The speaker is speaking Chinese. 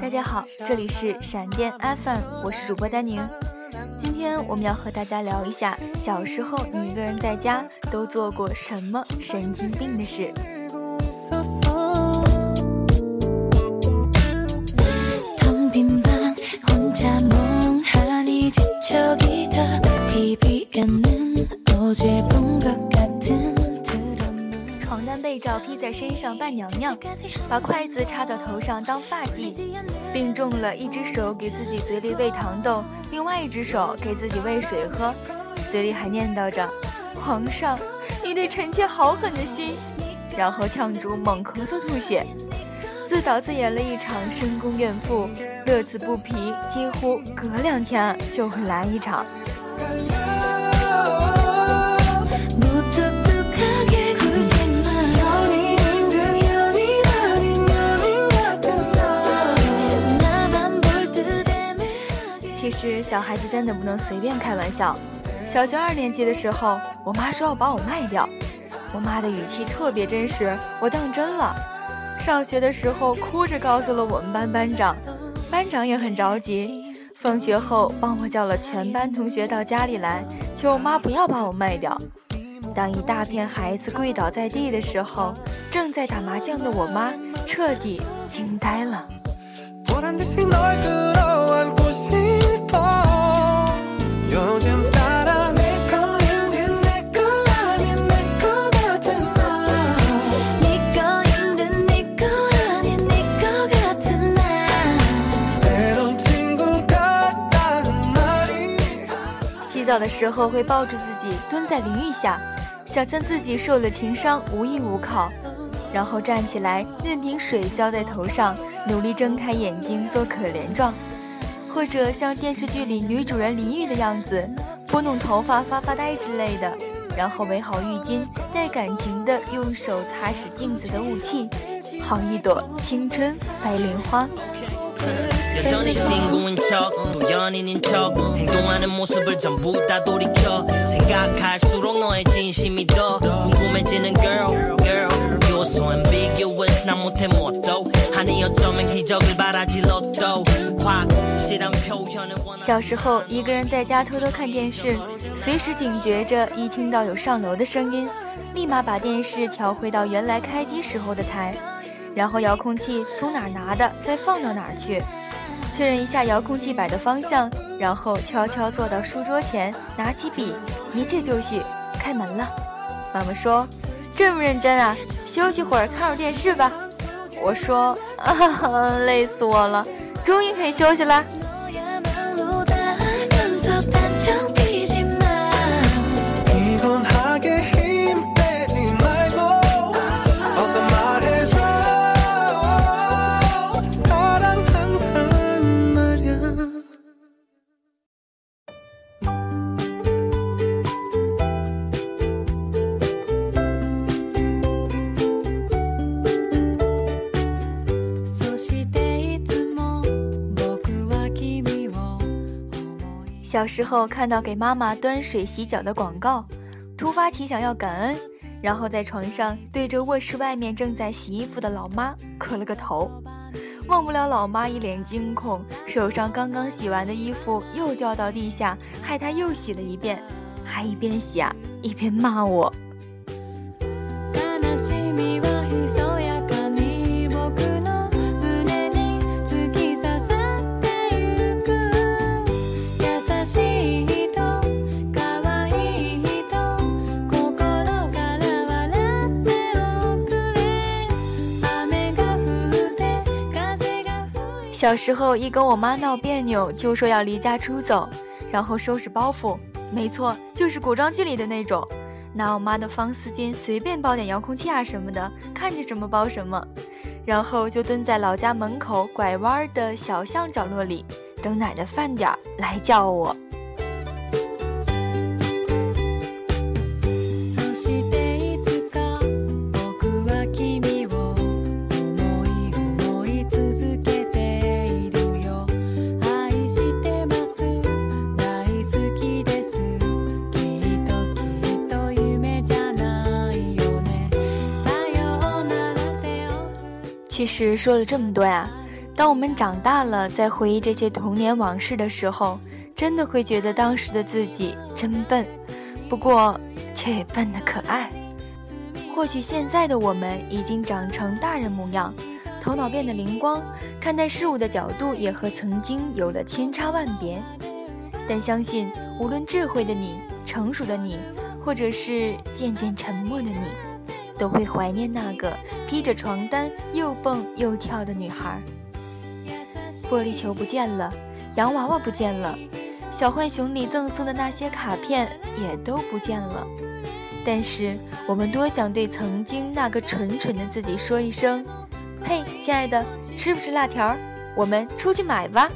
大家好，这里是闪电 FM，我是主播丹宁。今天我们要和大家聊一下，小时候你一个人在家都做过什么神经病的事。床单被罩披在身上扮娘娘，把筷子插到头上当发髻，病重了一只手给自己嘴里喂糖豆，另外一只手给自己喂水喝，嘴里还念叨着：“皇上，你对臣妾好狠的心。”然后呛住猛咳嗽吐血，自导自演了一场深宫怨妇，乐此不疲，几乎隔两天就会来一场。是小孩子真的不能随便开玩笑。小学二年级的时候，我妈说要把我卖掉，我妈的语气特别真实，我当真了。上学的时候，哭着告诉了我们班班长，班长也很着急。放学后，帮我叫了全班同学到家里来，求我妈不要把我卖掉。当一大片孩子跪倒在地的时候，正在打麻将的我妈彻底惊呆了。洗澡的时候会抱住自己蹲在淋浴下，想象自己受了情伤无依无靠，然后站起来任凭水浇在头上，努力睁开眼睛做可怜状，或者像电视剧里女主人淋浴的样子，拨弄头发发发呆之类的，然后围好浴巾，带感情的用手擦拭镜子的雾气，好一朵青春白莲花。小时候，一个人在家偷偷看电视，随时警觉着，一听到有上楼的声音，立马把电视调回到原来开机时候的台。然后遥控器从哪儿拿的，再放到哪儿去，确认一下遥控器摆的方向，然后悄悄坐到书桌前，拿起笔，一切就绪，开门了。妈妈说：“这么认真啊，休息会儿，看会儿电视吧。”我说：“啊，累死我了，终于可以休息了。”小时候看到给妈妈端水洗脚的广告，突发奇想要感恩，然后在床上对着卧室外面正在洗衣服的老妈磕了个头，忘不了老妈一脸惊恐，手上刚刚洗完的衣服又掉到地下，害她又洗了一遍，还一边洗啊一边骂我。小时候一跟我妈闹别扭，就说要离家出走，然后收拾包袱。没错，就是古装剧里的那种，拿我妈的方丝巾随便包点遥控器啊什么的，看见什么包什么，然后就蹲在老家门口拐弯的小巷角落里，等奶奶饭点儿来叫我。其实说了这么多呀，当我们长大了，在回忆这些童年往事的时候，真的会觉得当时的自己真笨，不过却也笨得可爱。或许现在的我们已经长成大人模样，头脑变得灵光，看待事物的角度也和曾经有了千差万别。但相信，无论智慧的你、成熟的你，或者是渐渐沉默的你，都会怀念那个披着床单又蹦又跳的女孩。玻璃球不见了，洋娃娃不见了，小浣熊里赠送的那些卡片也都不见了。但是，我们多想对曾经那个蠢蠢的自己说一声：“嘿，亲爱的，吃不吃辣条？我们出去买吧。”